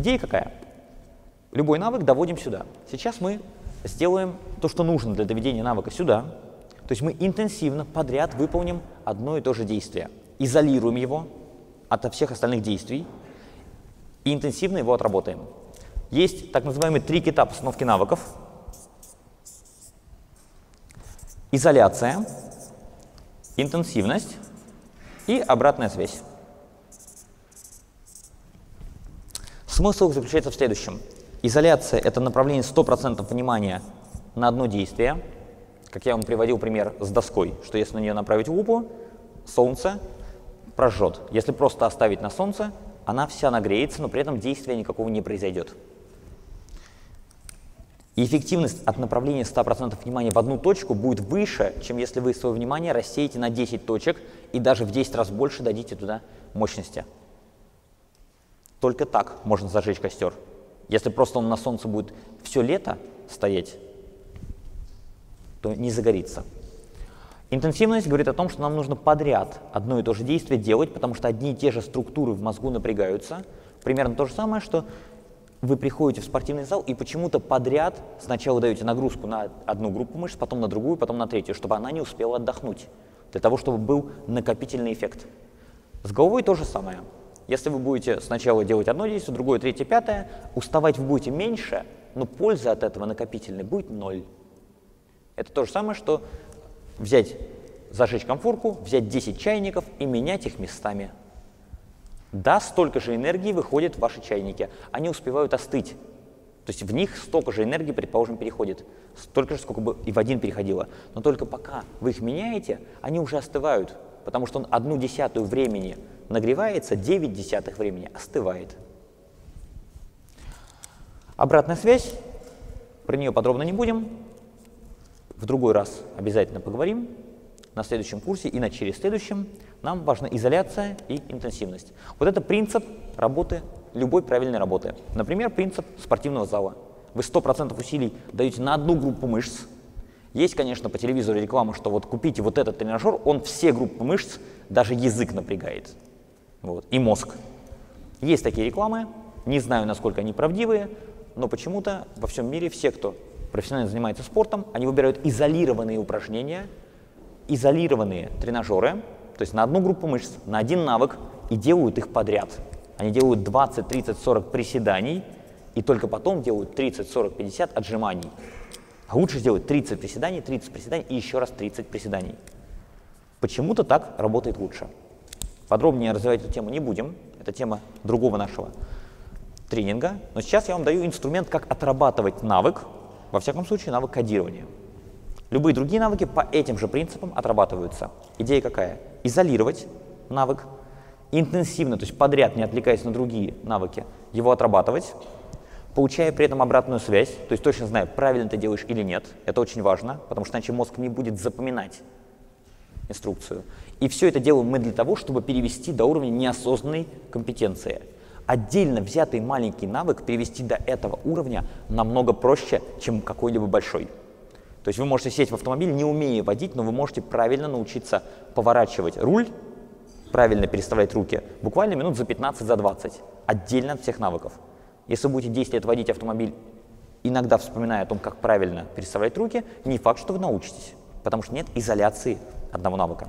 Идея какая? Любой навык доводим сюда. Сейчас мы сделаем то, что нужно для доведения навыка сюда. То есть мы интенсивно подряд выполним одно и то же действие. Изолируем его от всех остальных действий и интенсивно его отработаем. Есть так называемый три-кита постановки навыков. Изоляция, интенсивность и обратная связь. Смысл заключается в следующем. Изоляция — это направление 100% внимания на одно действие. Как я вам приводил пример с доской, что если на нее направить лупу, солнце прожжет. Если просто оставить на солнце, она вся нагреется, но при этом действия никакого не произойдет. И эффективность от направления 100% внимания в одну точку будет выше, чем если вы свое внимание рассеете на 10 точек и даже в 10 раз больше дадите туда мощности. Только так можно зажечь костер. Если просто он на солнце будет все лето стоять, то не загорится. Интенсивность говорит о том, что нам нужно подряд одно и то же действие делать, потому что одни и те же структуры в мозгу напрягаются. Примерно то же самое, что вы приходите в спортивный зал и почему-то подряд сначала даете нагрузку на одну группу мышц, потом на другую, потом на третью, чтобы она не успела отдохнуть, для того, чтобы был накопительный эффект. С головой то же самое. Если вы будете сначала делать одно действие, другое, третье, пятое, уставать вы будете меньше, но польза от этого накопительной будет ноль. Это то же самое, что взять, зажечь комфорку, взять 10 чайников и менять их местами. Да, столько же энергии выходит в ваши чайники. Они успевают остыть. То есть в них столько же энергии, предположим, переходит. Столько же, сколько бы и в один переходило. Но только пока вы их меняете, они уже остывают. Потому что он одну десятую времени нагревается, 9 десятых времени остывает. Обратная связь, про нее подробно не будем. В другой раз обязательно поговорим на следующем курсе и на через следующем. Нам важна изоляция и интенсивность. Вот это принцип работы, любой правильной работы. Например, принцип спортивного зала. Вы 100% усилий даете на одну группу мышц. Есть, конечно, по телевизору реклама, что вот купите вот этот тренажер, он все группы мышц, даже язык напрягает. Вот, и мозг. Есть такие рекламы, не знаю, насколько они правдивые, но почему-то во всем мире все, кто профессионально занимается спортом, они выбирают изолированные упражнения, изолированные тренажеры, то есть на одну группу мышц, на один навык, и делают их подряд. Они делают 20, 30, 40 приседаний, и только потом делают 30, 40, 50 отжиманий. А лучше сделать 30 приседаний, 30 приседаний и еще раз 30 приседаний. Почему-то так работает лучше. Подробнее развивать эту тему не будем, это тема другого нашего тренинга. Но сейчас я вам даю инструмент, как отрабатывать навык, во всяком случае, навык кодирования. Любые другие навыки по этим же принципам отрабатываются. Идея какая? Изолировать навык, интенсивно, то есть подряд, не отвлекаясь на другие навыки, его отрабатывать, получая при этом обратную связь, то есть точно зная, правильно ты делаешь или нет. Это очень важно, потому что иначе мозг не будет запоминать инструкцию. И все это делаем мы для того, чтобы перевести до уровня неосознанной компетенции – отдельно взятый маленький навык перевести до этого уровня намного проще, чем какой-либо большой. То есть вы можете сесть в автомобиль, не умея водить, но вы можете правильно научиться поворачивать руль, правильно переставлять руки, буквально минут за 15, за 20, отдельно от всех навыков. Если вы будете 10 лет водить автомобиль, иногда вспоминая о том, как правильно переставлять руки, не факт, что вы научитесь, потому что нет изоляции одного навыка.